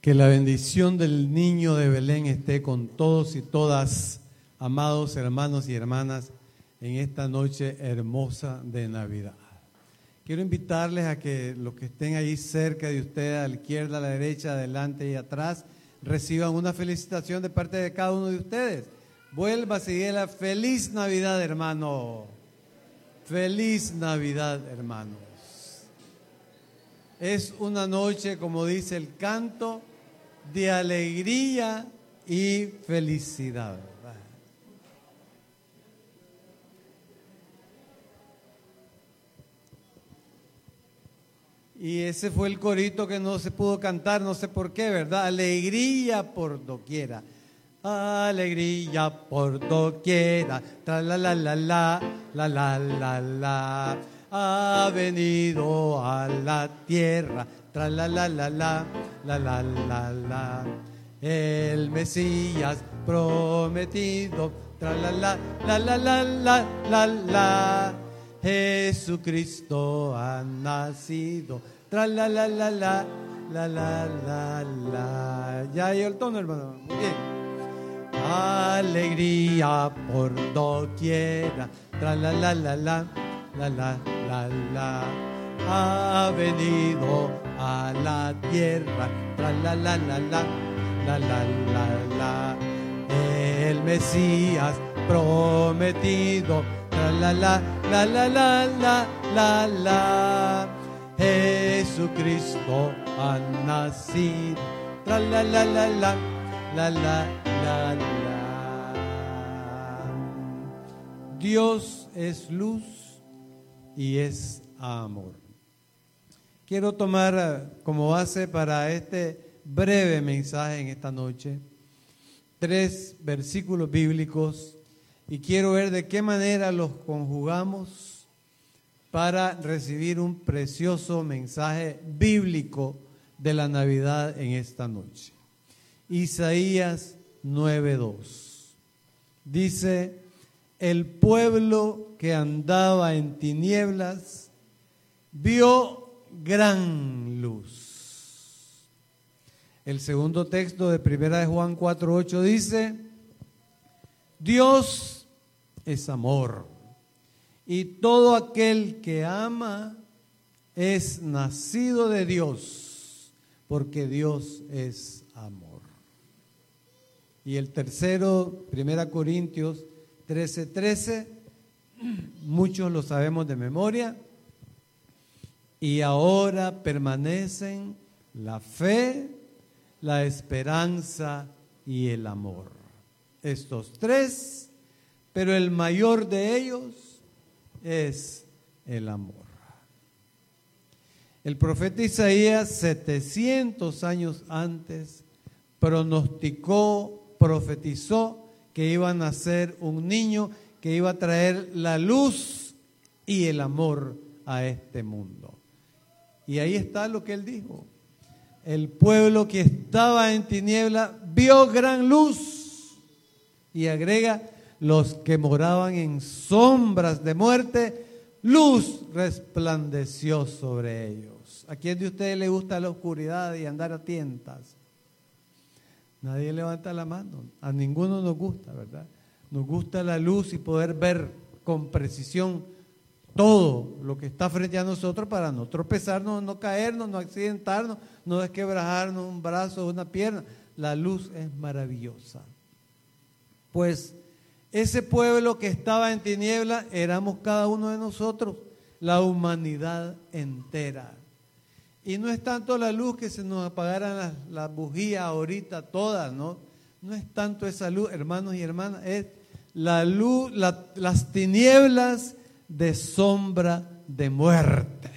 Que la bendición del niño de Belén esté con todos y todas, amados hermanos y hermanas, en esta noche hermosa de Navidad. Quiero invitarles a que los que estén ahí cerca de ustedes, a la izquierda, a la derecha, adelante y atrás, reciban una felicitación de parte de cada uno de ustedes. Vuelva a seguir la feliz Navidad, hermano. Feliz Navidad, hermanos. Es una noche, como dice el canto, de alegría y felicidad. Y ese fue el corito que no se pudo cantar, no sé por qué, ¿verdad? Alegría por doquiera. Alegría por doquiera. Tra la la la la, la la la la. Ha venido a la tierra Tra la la la la la la la la. El Mesías prometido. Tra la la la la la la la la. Jesucristo ha nacido. Tra la la la la la la la la. Ya hay el tono, hermano. Muy bien. Alegría por doquiera. Tra la la la la la la la la. Ha venido a la tierra. Tra la la la la la la la la. El Mesías prometido. La la la la la la la la. Jesucristo ha nacido. Tra la la la la la la la la. Dios es luz y es amor. Quiero tomar eh, como base para este breve mensaje en esta noche tres versículos bíblicos y quiero ver de qué manera los conjugamos para recibir un precioso mensaje bíblico de la Navidad en esta noche. Isaías 9:2. Dice, el pueblo que andaba en tinieblas vio gran luz. El segundo texto de Primera de Juan 4:8 dice, Dios es amor y todo aquel que ama es nacido de Dios, porque Dios es amor. Y el tercero, Primera Corintios 13:13, 13, muchos lo sabemos de memoria. Y ahora permanecen la fe, la esperanza y el amor. Estos tres, pero el mayor de ellos es el amor. El profeta Isaías, 700 años antes, pronosticó profetizó que iba a nacer un niño que iba a traer la luz y el amor a este mundo. Y ahí está lo que él dijo. El pueblo que estaba en tiniebla vio gran luz. Y agrega, los que moraban en sombras de muerte, luz resplandeció sobre ellos. ¿A quién de ustedes le gusta la oscuridad y andar a tientas? Nadie levanta la mano. A ninguno nos gusta, ¿verdad? Nos gusta la luz y poder ver con precisión todo lo que está frente a nosotros para no tropezarnos, no caernos, no accidentarnos, no desquebrajarnos un brazo una pierna. La luz es maravillosa. Pues ese pueblo que estaba en tiniebla éramos cada uno de nosotros, la humanidad entera. Y no es tanto la luz que se nos apagaran las, bujías ahorita todas, ¿no? No es tanto esa luz, hermanos y hermanas, es la luz, las tinieblas de sombra de muerte.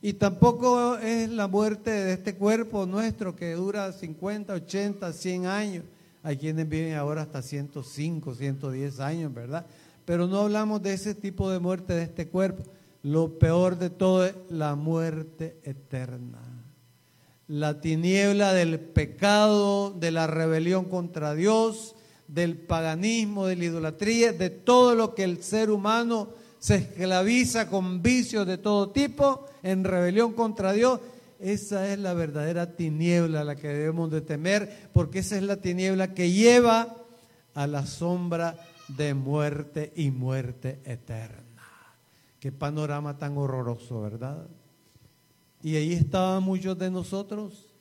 Y tampoco es la muerte de este cuerpo nuestro que dura 50, 80, 100 años. Hay quienes viven ahora hasta 105, 110 años, ¿verdad? Pero no hablamos de ese tipo de muerte de este cuerpo lo peor de todo es la muerte eterna. La tiniebla del pecado, de la rebelión contra Dios, del paganismo, de la idolatría, de todo lo que el ser humano se esclaviza con vicios de todo tipo, en rebelión contra Dios. esa es la verdadera tiniebla a la que debemos de temer, porque esa es la tiniebla que lleva a la sombra de muerte y muerte eterna. Qué panorama tan horroroso, ¿verdad? Y ahí estaban muchos de nosotros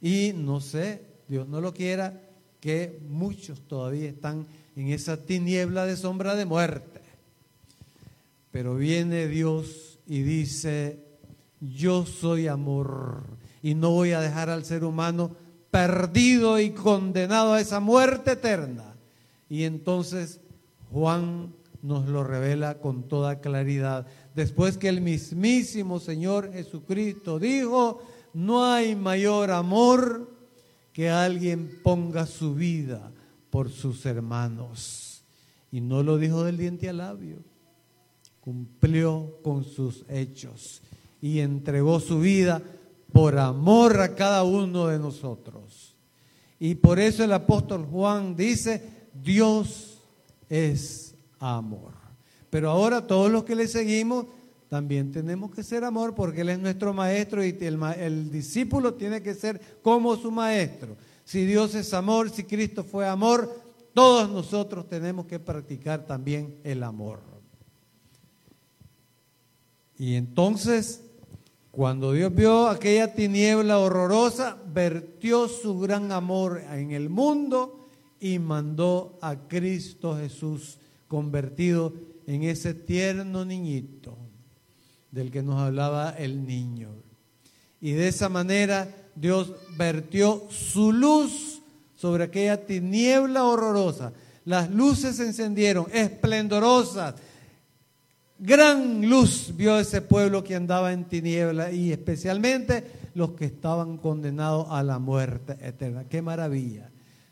y no sé, Dios no lo quiera, que muchos todavía están en esa tiniebla de sombra de muerte. Pero viene Dios y dice, yo soy amor y no voy a dejar al ser humano perdido y condenado a esa muerte eterna. Y entonces Juan nos lo revela con toda claridad. Después que el mismísimo Señor Jesucristo dijo, no hay mayor amor que alguien ponga su vida por sus hermanos. Y no lo dijo del diente al labio, cumplió con sus hechos y entregó su vida por amor a cada uno de nosotros. Y por eso el apóstol Juan dice, Dios es amor. Pero ahora todos los que le seguimos también tenemos que ser amor porque Él es nuestro maestro y el, discípulo tiene que ser como su maestro. Si Dios es amor, si Cristo fue amor, todos nosotros tenemos que practicar también el amor. Y entonces, cuando Dios vio aquella tiniebla horrorosa, vertió su gran amor en el mundo y mandó a Cristo Jesús convertido en ese tierno niñito del que nos hablaba el niño. Y de esa manera Dios vertió su luz sobre aquella tiniebla horrorosa. Las luces se encendieron, esplendorosas. Gran luz vio ese pueblo que andaba en tiniebla y especialmente los que estaban condenados a la muerte eterna. Qué maravilla.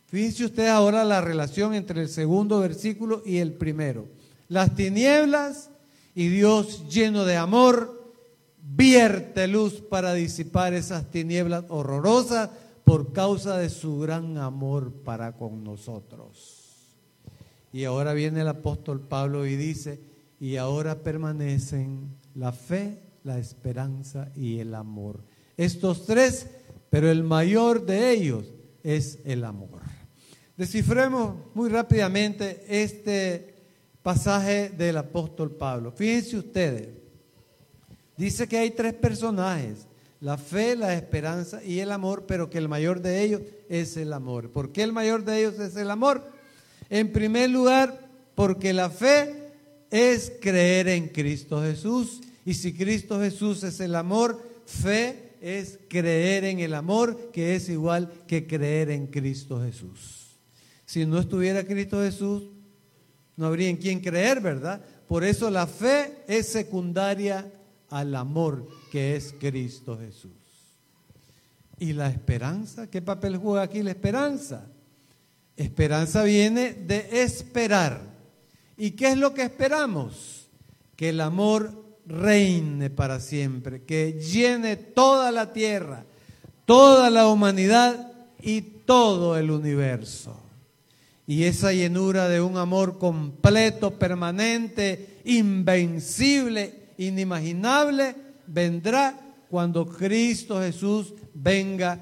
Fíjense ustedes ahora la relación entre el segundo versículo y el primero. Las tinieblas y Dios lleno de amor vierte luz para disipar esas tinieblas horrorosas por causa de su gran amor para con nosotros. Y ahora viene el apóstol Pablo y dice, y ahora permanecen la fe, la esperanza y el amor. Estos tres, pero el mayor de ellos es el amor. Descifremos muy rápidamente este pasaje del apóstol Pablo. Fíjense ustedes, dice que hay tres personajes, la fe, la esperanza y el amor, pero que el mayor de ellos es el amor. ¿Por qué el mayor de ellos es el amor? En primer lugar, porque la fe es creer en Cristo Jesús. Y si Cristo Jesús es el amor, fe es creer en el amor, que es igual que creer en Cristo Jesús. Si no estuviera Cristo Jesús, no habría en quién creer, ¿verdad? Por eso la fe es secundaria al amor que es Cristo Jesús. ¿Y la esperanza? ¿Qué papel juega aquí la esperanza? Esperanza viene de esperar. ¿Y qué es lo que esperamos? Que el amor reine para siempre, que llene toda la tierra, toda la humanidad y todo el universo. Y esa llenura de un amor completo, permanente, invencible, inimaginable, vendrá cuando Cristo Jesús venga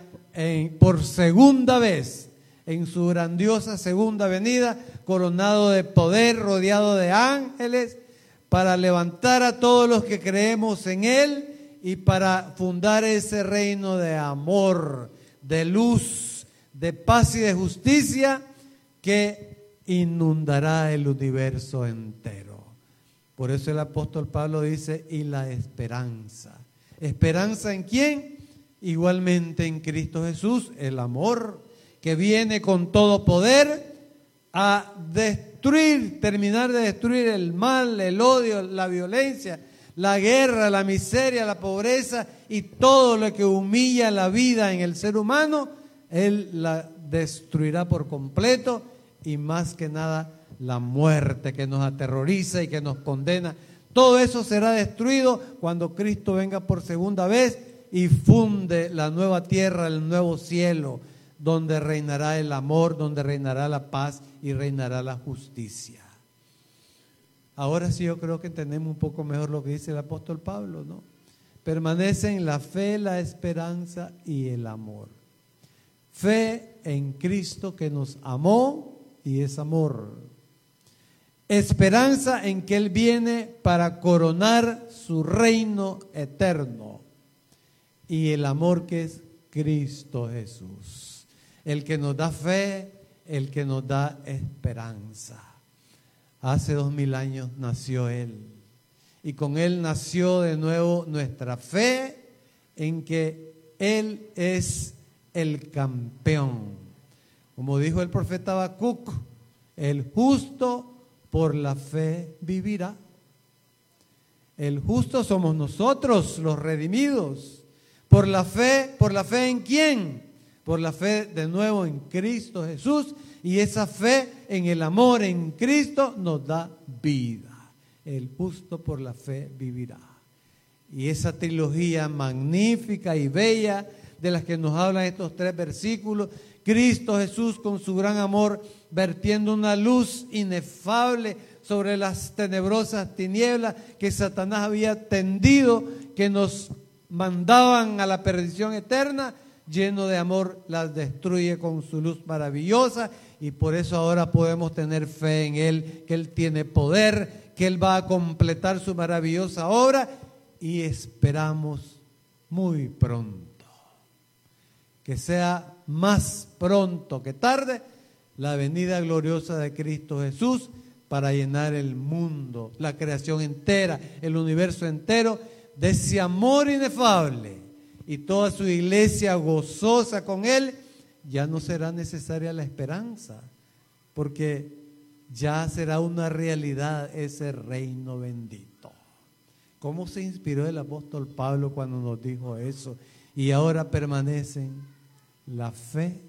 por segunda vez, en su grandiosa segunda venida, coronado de poder, rodeado de ángeles, para levantar a todos los que creemos en Él y para fundar ese reino de amor, de luz, de paz y de justicia que inundará el universo entero. Por eso el apóstol Pablo dice, y la esperanza. ¿Esperanza en quién? Igualmente en Cristo Jesús, el amor que viene con todo poder a destruir, terminar de destruir el mal, el odio, la violencia, la guerra, la miseria, la pobreza y todo lo que humilla la vida en el ser humano, Él la destruirá por completo y más que nada la muerte que nos aterroriza y que nos condena. Todo eso será destruido cuando Cristo venga por segunda vez y funde la nueva tierra, el nuevo cielo, donde reinará el amor, donde reinará la paz y reinará la justicia. Ahora sí yo creo que entendemos un poco mejor lo que dice el apóstol Pablo, ¿no? permanecen la fe, la esperanza y el amor. Fe en Cristo que nos amó y es amor. Esperanza en que Él viene para coronar su reino eterno. Y el amor que es Cristo Jesús. El que nos da fe, el que nos da esperanza. Hace dos mil años nació Él. Y con Él nació de nuevo nuestra fe en que Él es el campeón. Como dijo el profeta Habacuc, el justo por la fe vivirá. El justo somos nosotros, los redimidos. Por la fe, por la fe en quién? Por la fe de nuevo en Cristo Jesús. Y esa fe en el amor en Cristo nos da vida. El justo por la fe vivirá. Y esa trilogía magnífica y bella de las que nos hablan estos tres versículos, Cristo Jesús con su gran amor vertiendo una luz inefable sobre las tenebrosas tinieblas que Satanás había tendido, que nos mandaban a la perdición eterna, lleno de amor, las destruye con su luz maravillosa y por eso ahora podemos tener fe en Él, que Él tiene poder, que Él va a completar su maravillosa obra y esperamos muy pronto que sea más pronto que tarde la venida gloriosa de Cristo Jesús para llenar el mundo, la creación entera, el universo entero de ese amor inefable y toda su iglesia gozosa con Él, ya no será necesaria la esperanza, porque ya será una realidad ese reino bendito. ¿Cómo se inspiró el apóstol Pablo cuando nos dijo eso? Y ahora permanecen la fe,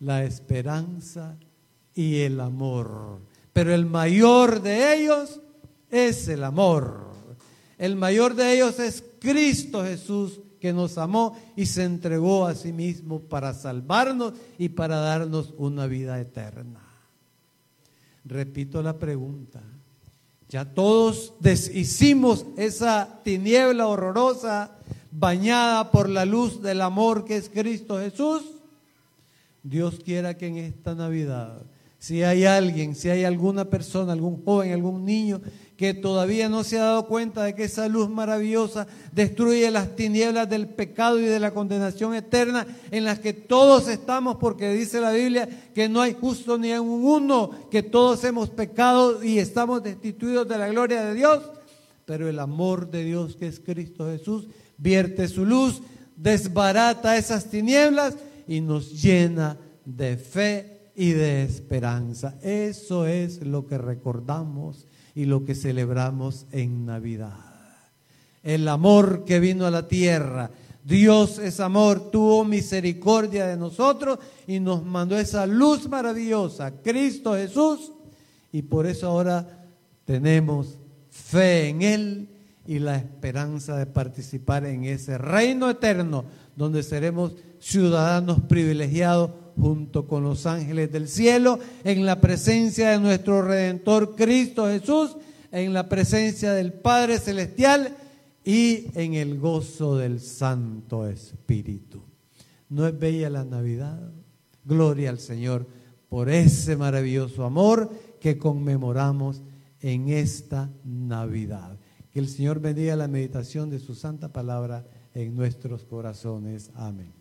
la esperanza y el amor. Pero el mayor de ellos es el amor. El mayor de ellos es Cristo Jesús que nos amó y se entregó a sí mismo para salvarnos y para darnos una vida eterna. Repito la pregunta. Ya todos deshicimos esa tiniebla horrorosa bañada por la luz del amor que es Cristo Jesús, Dios quiera que en esta Navidad, si hay alguien, si hay alguna persona, algún joven, algún niño que todavía no se ha dado cuenta de que esa luz maravillosa destruye las tinieblas del pecado y de la condenación eterna en las que todos estamos, porque dice la Biblia que no hay justo ni un uno, que todos hemos pecado y estamos destituidos de la gloria de Dios, pero el amor de Dios que es Cristo Jesús vierte su luz, desbarata esas tinieblas y nos llena de fe y de esperanza. Eso es lo que recordamos y lo que celebramos en Navidad. El amor que vino a la tierra. Dios es amor, tuvo misericordia de nosotros y nos mandó esa luz maravillosa, Cristo Jesús, y por eso ahora tenemos fe en Él y la esperanza de participar en ese reino eterno donde seremos ciudadanos privilegiados junto con los ángeles del cielo, en la presencia de nuestro Redentor Cristo Jesús, en la presencia del Padre Celestial y en el gozo del Santo Espíritu. ¿No es bella la Navidad? Gloria al Señor por ese maravilloso amor que conmemoramos en esta Navidad. Que el Señor bendiga la meditación de su santa palabra en nuestros corazones. Amén.